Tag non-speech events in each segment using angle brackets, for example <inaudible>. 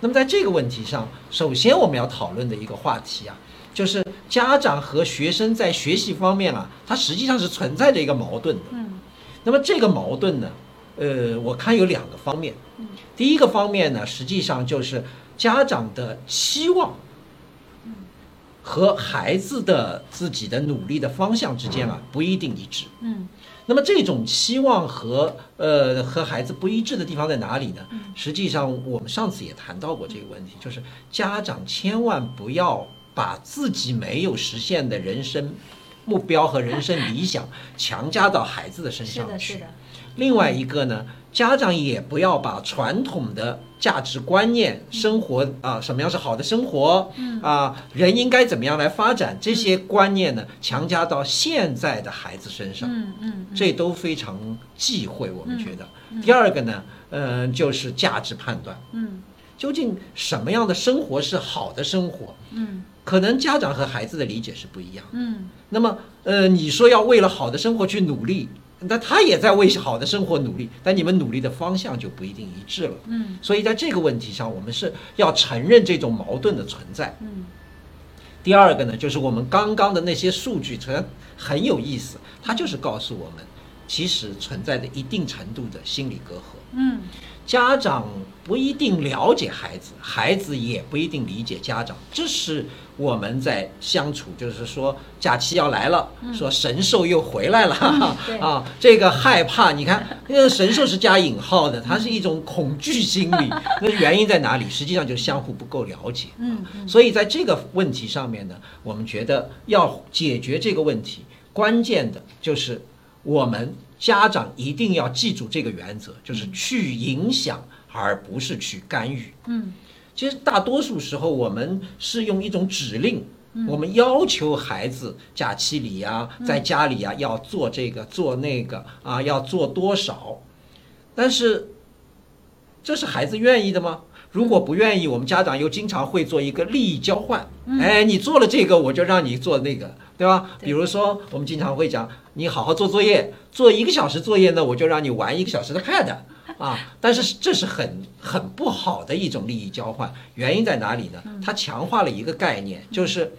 那么在这个问题上，首先我们要讨论的一个话题啊，就是家长和学生在学习方面啊，它实际上是存在着一个矛盾的。嗯那么这个矛盾呢，呃，我看有两个方面。第一个方面呢，实际上就是家长的期望和孩子的自己的努力的方向之间啊不一定一致。嗯那么这种期望和呃和孩子不一致的地方在哪里呢？实际上我们上次也谈到过这个问题，就是家长千万不要把自己没有实现的人生目标和人生理想强加到孩子的身上去。的是的，另外一个呢，家长也不要把传统的价值观念、生活啊，什么样是好的生活，啊，人应该怎么样来发展，这些观念呢，强加到现在的孩子身上，嗯嗯这都非常忌讳。我们觉得，第二个呢，嗯，就是价值判断，嗯。究竟什么样的生活是好的生活？嗯。可能家长和孩子的理解是不一样的。嗯。那么，呃，你说要为了好的生活去努力，那他也在为好的生活努力，但你们努力的方向就不一定一致了。嗯所以在这个问题上，我们是要承认这种矛盾的存在。嗯第二个呢，就是我们刚刚的那些数据，它很有意思，它就是告诉我们，其实存在着一定程度的心理隔阂。嗯家长不一定了解孩子，孩子也不一定理解家长，这是我们在相处，就是说假期要来了，说神兽又回来了，<laughs> 啊，这个害怕，你看，那个神兽是加引号的，它是一种恐惧心理，<laughs> 那原因在哪里？实际上就是相互不够了解。嗯嗯所以在这个问题上面呢，我们觉得要解决这个问题，关键的就是我们家长一定要记住这个原则，就是去影响，而不是去干预。嗯。其实大多数时候，我们是用一种指令，我们要求孩子假期里呀、在家里呀、要做这个做那个啊，要做多少，但是这是孩子愿意的吗？如果不愿意，我们家长又经常会做一个利益交换，哎，你做了这个，我就让你做那个，对吧？比如说，我们经常会讲，你好好做作业，做一个小时作业呢，我就让你玩一个小时的 Pad。<laughs> 啊，但是这是很很不好的一种利益交换，原因在哪里呢？它强化了一个概念，就是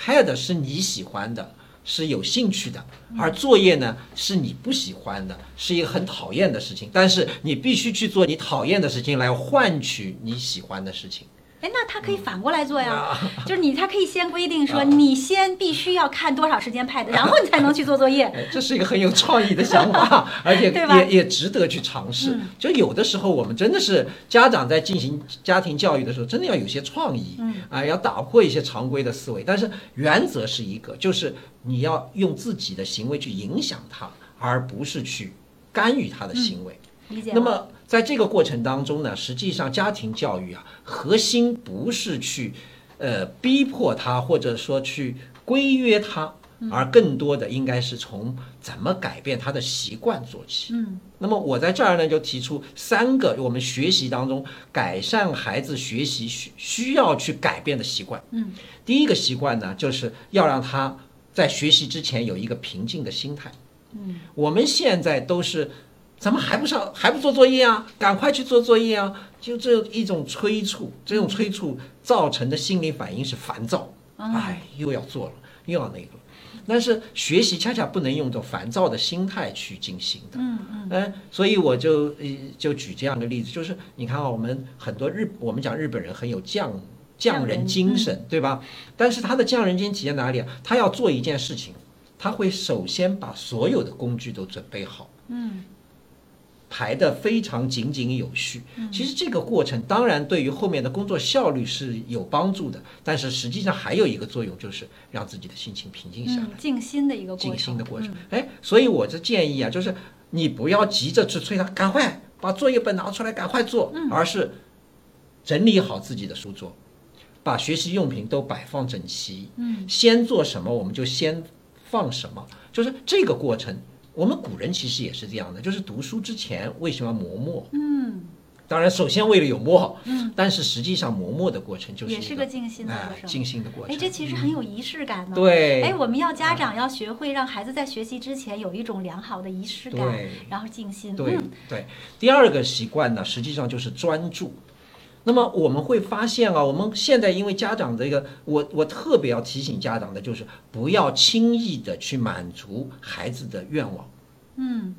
Pad 是你喜欢的，是有兴趣的，而作业呢是你不喜欢的，是一个很讨厌的事情。但是你必须去做你讨厌的事情来换取你喜欢的事情。哎，那他可以反过来做呀，啊 <laughs> 就是你，他可以先规定说，啊你先必须要看多少时间 Pad，然后你才能去做作业。<laughs> 哎，这是一个很有创意的想法，<laughs> 而且也也值得去尝试嗯。就有的时候，我们真的是家长在进行家庭教育的时候，真的要有些创意，嗯啊，要打破一些常规的思维。但是原则是一个，就是你要用自己的行为去影响他，而不是去干预他的行为。理解了？那么在这个过程当中呢，实际上家庭教育啊，核心不是去呃逼迫他，或者说去规约他，而更多的应该是从怎么改变他的习惯做起。嗯那么我在这儿呢，就提出三个我们学习当中改善孩子学习需需要去改变的习惯。嗯，第一个习惯呢，就是要让他在学习之前有一个平静的心态。嗯，我们现在都是怎么还不上还不做作业啊？赶快去做作业啊！就这一种催促，这种催促造成的心理反应是烦躁。哎，又要做了，又要那个。但是学习恰恰不能用这种烦躁的心态去进行的。嗯嗯嗯，所以我就呃就举这样的例子，就是你看啊，我们很多日我们讲日本人很有匠匠人精神，对吧？但是他的匠人精神体现哪里啊？他要做一件事情，他会首先把所有的工具都准备好，嗯排得非常井井有序。其实这个过程当然对于后面的工作效率是有帮助的，但是实际上还有一个作用，就是让自己的心情平静下来。嗯，静心的一个过程，静心的过程嗯。哎、所以我这建议啊，就是你不要急着去催他，赶快把作业本拿出来，赶快做，嗯而是整理好自己的书桌，把学习用品都摆放整齐。嗯先做什么我们就先放什么，就是这个过程。我们古人其实也是这样的，就是读书之前为什么要磨墨？嗯当然，首先为了有墨，嗯，但是实际上磨墨的过程就是也是个静心的哎过程。静心的过哎，程。这其实很有仪式感呢。对，哎，我们要家长要学会让孩子在学习之前有一种良好的仪式感，然后静心。对嗯对，第二个习惯呢，实际上就是专注。那么我们会发现啊，我们现在因为家长这个，我我特别要提醒家长的就是，不要轻易的去满足孩子的愿望。嗯。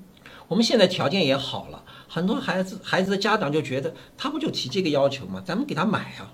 我们现在条件也好了，很多孩子孩子的家长就觉得，他不就提这个要求吗？咱们给他买啊，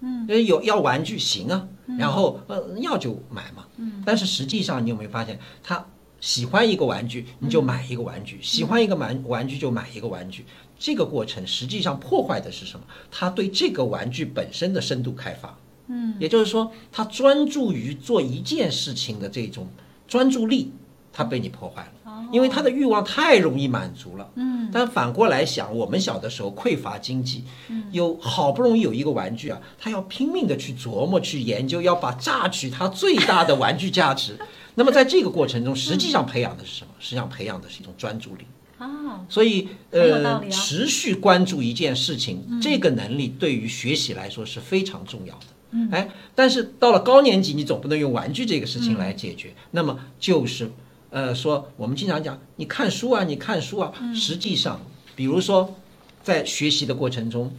嗯，呃，有要玩具行啊，然后呃要就买嘛，嗯，但是实际上你有没有发现，他喜欢一个玩具你就买一个玩具，喜欢一个玩玩具就买一个玩具，这个过程实际上破坏的是什么？他对这个玩具本身的深度开发，嗯也就是说，他专注于做一件事情的这种专注力，他被你破坏了。哦因为他的欲望太容易满足了。嗯但反过来想，我们小的时候匮乏经济，有好不容易有一个玩具啊，他要拼命的去琢磨、去研究，要把榨取它最大的玩具价值。那么在这个过程中，实际上培养的是什么？实际上培养的是一种专注力。哦所以，呃，啊。持续关注一件事情，这个能力对于学习来说是非常重要的。嗯。哎，但是到了高年级，你总不能用玩具这个事情来解决，那么就是，呃，说我们经常讲，你看书啊，你看书啊，实际上，比如说，在学习的过程中，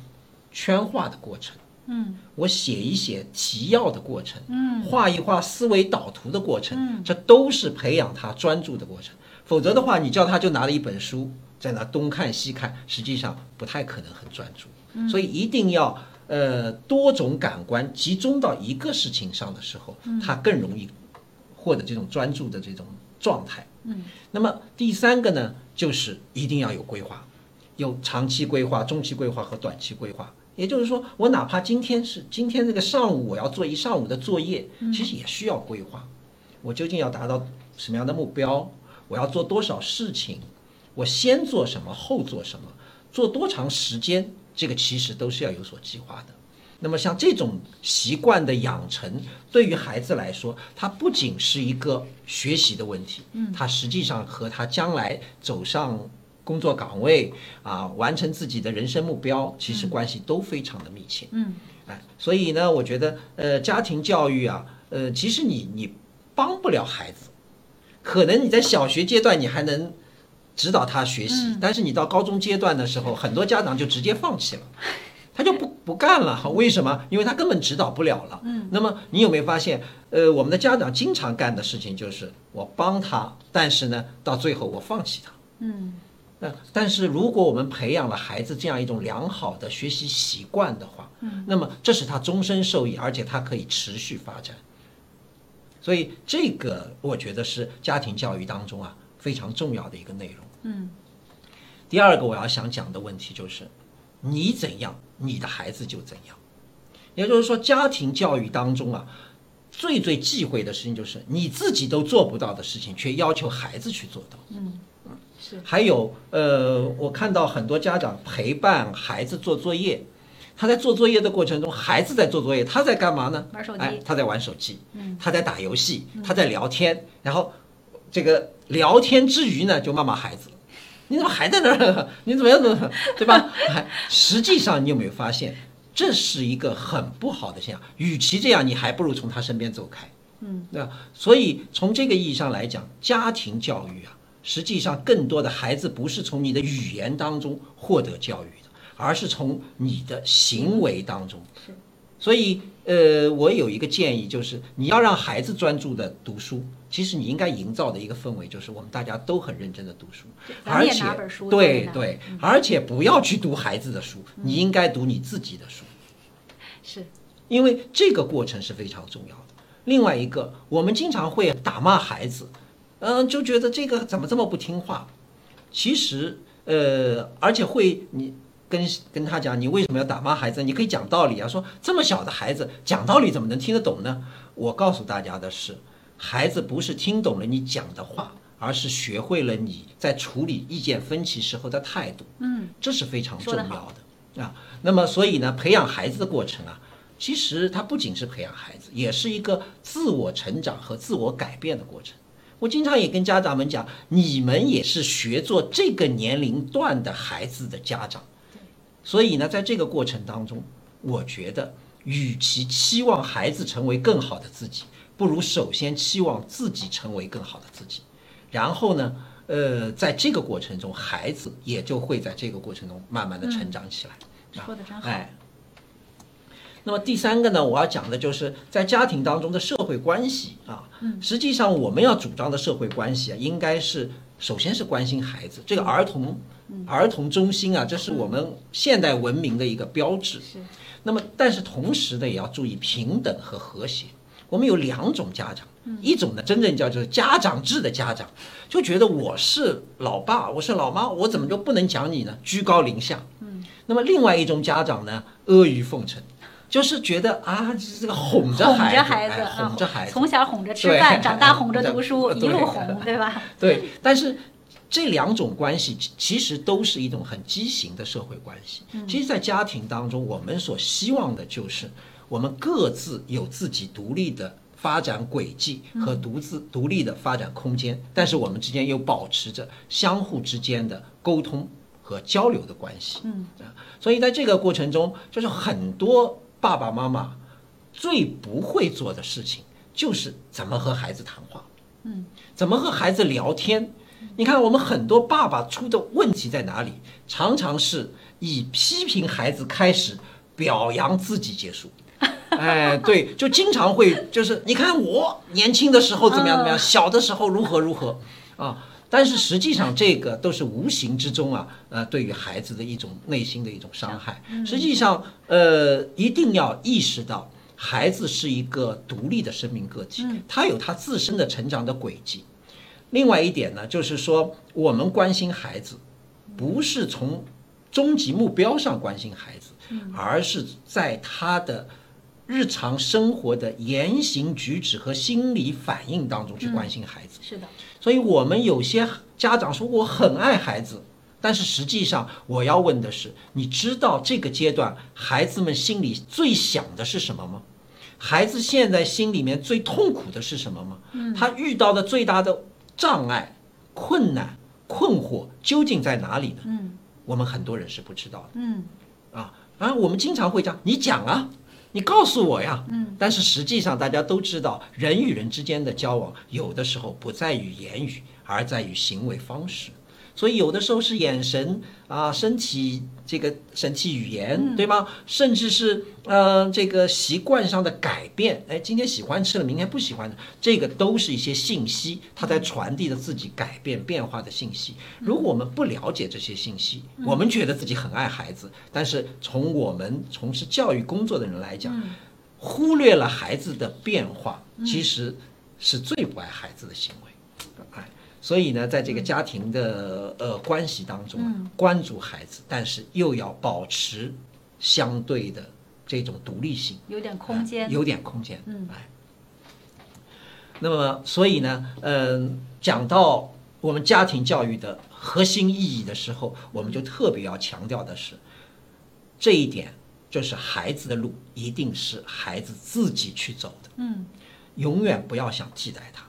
圈画的过程，嗯。我写一写提要的过程，嗯。画一画思维导图的过程，嗯。这都是培养他专注的过程。否则的话，你叫他就拿了一本书在那东看西看，实际上不太可能很专注。嗯所以一定要呃多种感官集中到一个事情上的时候，嗯他更容易获得这种专注的这种状态。嗯那么第三个呢，就是一定要有规划，有长期规划、中期规划和短期规划。也就是说，我哪怕今天是今天这个上午我要做一上午的作业，其实也需要规划。我究竟要达到什么样的目标？我要做多少事情？我先做什么，后做什么？做多长时间？这个其实都是要有所计划的。那么像这种习惯的养成，对于孩子来说，它不仅是一个学习的问题，嗯，它实际上和他将来走上工作岗位啊，完成自己的人生目标，其实关系都非常的密切。嗯哎，所以呢，我觉得呃，家庭教育啊，呃，其实你你帮不了孩子，可能你在小学阶段你还能指导他学习，但是你到高中阶段的时候，很多家长就直接放弃了。<laughs> 他就不不干了，为什么？因为他根本指导不了了。嗯，那么你有没有发现，呃，我们的家长经常干的事情就是我帮他，但是呢，到最后我放弃他。嗯那但是如果我们培养了孩子这样一种良好的学习习惯的话，嗯，那么这是他终身受益，而且他可以持续发展。所以这个我觉得是家庭教育当中啊非常重要的一个内容。嗯第二个我要想讲的问题就是，你怎样，你的孩子就怎样。也就是说，家庭教育当中啊，最最忌讳的事情就是你自己都做不到的事情，却要求孩子去做到。嗯是还有，呃，我看到很多家长陪伴孩子做作业，他在做作业的过程中，孩子在做作业，他在干嘛呢？玩手机哎，他在玩手机，嗯他在打游戏，他在聊天，然后这个聊天之余呢，就骂骂孩子。你怎么还在那儿？你怎么样呢？对吧？哎实际上，你有没有发现，这是一个很不好的现象？与其这样，你还不如从他身边走开。嗯，对吧？所以从这个意义上来讲，家庭教育啊，实际上更多的孩子不是从你的语言当中获得教育的，而是从你的行为当中。是。所以，呃，我有一个建议，就是你要让孩子专注的读书，其实你应该营造的一个氛围，就是我们大家都很认真的读书，而且对对，而且不要去读孩子的书，你应该读你自己的书。<laughs> 是因为这个过程是非常重要的。另外一个，我们经常会打骂孩子，嗯、就觉得这个怎么这么不听话。其实，呃，而且会你跟跟他讲，你为什么要打骂孩子？你可以讲道理啊，说这么小的孩子讲道理怎么能听得懂呢？我告诉大家的是，孩子不是听懂了你讲的话，而是学会了你在处理意见分歧时候的态度。嗯这是非常重要的啊。那么，所以呢，培养孩子的过程啊，其实它不仅是培养孩子，也是一个自我成长和自我改变的过程。我经常也跟家长们讲，你们也是学做这个年龄段的孩子的家长，所以呢，在这个过程当中，我觉得，与其期望孩子成为更好的自己，不如首先期望自己成为更好的自己，然后呢，呃，在这个过程中，孩子也就会在这个过程中慢慢的成长起来。说的真好。哎，那么第三个呢，我要讲的就是在家庭当中的社会关系啊。嗯实际上我们要主张的社会关系啊，应该是首先是关心孩子，这个儿童、儿童中心啊，这是我们现代文明的一个标志。是，那么，但是同时呢，也要注意平等和和谐。我们有两种家长，一种呢，真正叫就是家长制的家长，就觉得我是老爸，我是老妈，我怎么就不能讲你呢？居高临下。嗯，那么另外一种家长呢，阿谀奉承，就是觉得啊，这个哄着哄孩子，着孩子，哄着孩子，从小哄着吃饭，长大哄着读书，<laughs> 一路哄，对吧？对，但是这两种关系其其实都是一种很畸形的社会关系。其实，在家庭当中，我们所希望的就是我们各自有自己独立的发展轨迹和独自独立的发展空间，但是我们之间又保持着相互之间的沟通和交流的关系。嗯啊，所以在这个过程中，就是很多爸爸妈妈最不会做的事情，就是怎么和孩子谈话。嗯，怎么和孩子聊天？你看，我们很多爸爸出的问题在哪里？常常是以批评孩子开始，表扬自己结束。哎，对，就经常会就是，你看我年轻的时候怎么样怎么样，小的时候如何如何啊。但是实际上，这个都是无形之中啊，呃，对于孩子的一种内心的一种伤害。实际上，呃，一定要意识到，孩子是一个独立的生命个体，他有他自身的成长的轨迹。另外一点呢，就是说我们关心孩子，不是从终极目标上关心孩子，而是在他的日常生活的言行举止和心理反应当中去关心孩子。是的，所以，我们有些家长说我很爱孩子，但是实际上我要问的是，你知道这个阶段孩子们心里最想的是什么吗？孩子现在心里面最痛苦的是什么吗？他遇到的最大的障碍、困难、困惑究竟在哪里呢？嗯我们很多人是不知道的嗯啊。啊，我们经常会讲，你讲啊，你告诉我呀。嗯，但是实际上，大家都知道，人与人之间的交往，有的时候不在于言语，而在于行为方式。所以有的时候是眼神啊、身体这个神体语言，对吗？甚至是呃这个习惯上的改变，哎，今天喜欢吃了，明天不喜欢的，这个都是一些信息，它在传递着自己改变变化的信息。如果我们不了解这些信息，我们觉得自己很爱孩子，但是从我们从事教育工作的人来讲，忽略了孩子的变化，其实是最不爱孩子的行为。哎，所以呢，在这个家庭的呃关系当中啊，关注孩子，但是又要保持相对的这种独立性，有点空间，有点空间。嗯哎。那么，所以呢，嗯、讲到我们家庭教育的核心意义的时候，我们就特别要强调的是这一点，就是孩子的路一定是孩子自己去走的。嗯永远不要想替代他。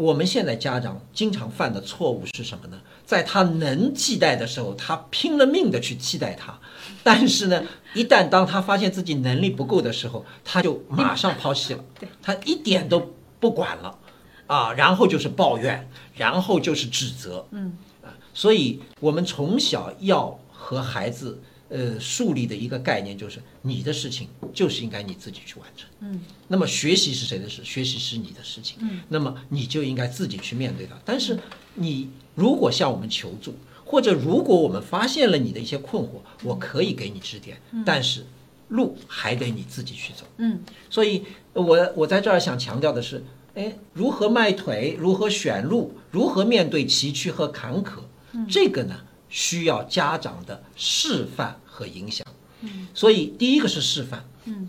我们现在家长经常犯的错误是什么呢？在他能替代的时候，他拼了命的去替代他，但是呢，一旦当他发现自己能力不够的时候，他就马上抛弃了，他一点都不管了，啊，然后就是抱怨，然后就是指责，嗯。啊，所以我们从小要和孩子呃树立的一个概念就是，你的事情就是应该你自己去完成。嗯那么学习是谁的事？学习是你的事情。嗯，那么你就应该自己去面对它。但是你如果向我们求助，或者如果我们发现了你的一些困惑，我可以给你指点，但是路还得你自己去走。嗯所以我我在这儿想强调的是，哎，如何迈腿，如何选路，如何面对崎岖和坎坷，这个呢需要家长的示范和影响。嗯所以第一个是示范。嗯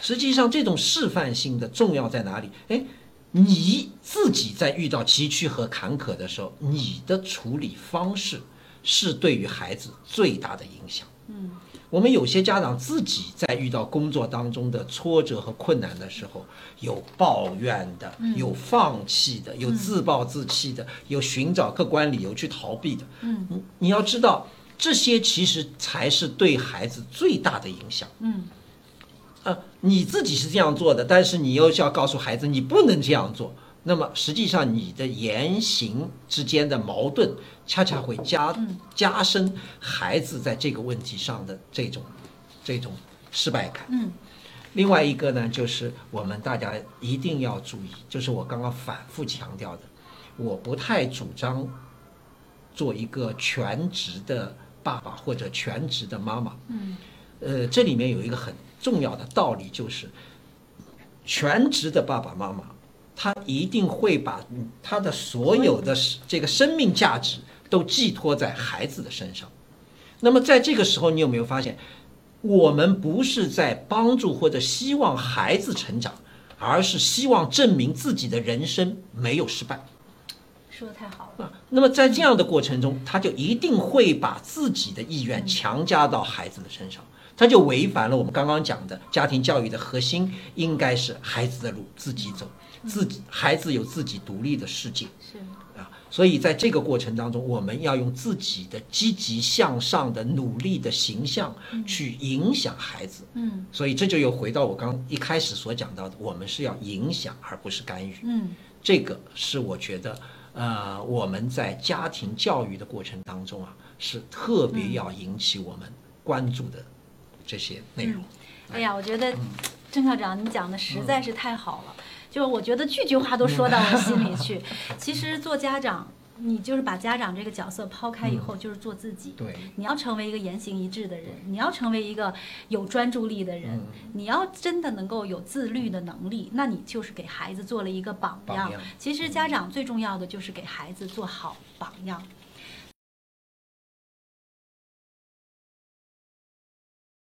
实际上，这种示范性的重要在哪里？哎，你自己在遇到崎岖和坎坷的时候，你的处理方式是对于孩子最大的影响。嗯我们有些家长自己在遇到工作当中的挫折和困难的时候，有抱怨的，有放弃的，有自暴自弃的，有寻找客观理由去逃避的。嗯。你你要知道，这些其实才是对孩子最大的影响。嗯。呃，你自己是这样做的，但是你又是要告诉孩子你不能这样做，那么实际上你的言行之间的矛盾，恰恰会加加深孩子在这个问题上的这种这种失败感。嗯另外一个呢，就是我们大家一定要注意，就是我刚刚反复强调的，我不太主张做一个全职的爸爸或者全职的妈妈。嗯呃，这里面有一个很重要的道理，就是全职的爸爸妈妈，他一定会把他的所有的这个生命价值都寄托在孩子的身上。那么在这个时候，你有没有发现，我们不是在帮助或者希望孩子成长，而是希望证明自己的人生没有失败。说的太好了。啊，那么在这样的过程中，他就一定会把自己的意愿强加到孩子的身上，他就违反了我们刚刚讲的家庭教育的核心，应该是孩子的路自己走，自己孩子有自己独立的世界是，啊。所以在这个过程当中，我们要用自己的积极向上的努力的形象去影响孩子。嗯所以这就又回到我刚一开始所讲到的，我们是要影响而不是干预。嗯这个是我觉得，呃，我们在家庭教育的过程当中啊，是特别要引起我们关注的这些内容。哎呀，我觉得嗯郑校长你讲的实在是太好了，就是我觉得句句话都说到我心里去。<laughs> 其实做家长，你就是把家长这个角色抛开以后，就是做自己。对，你要成为一个言行一致的人，你要成为一个有专注力的人，你要真的能够有自律的能力，那你就是给孩子做了一个。榜样其实家长最重要的就是给孩子做好榜样。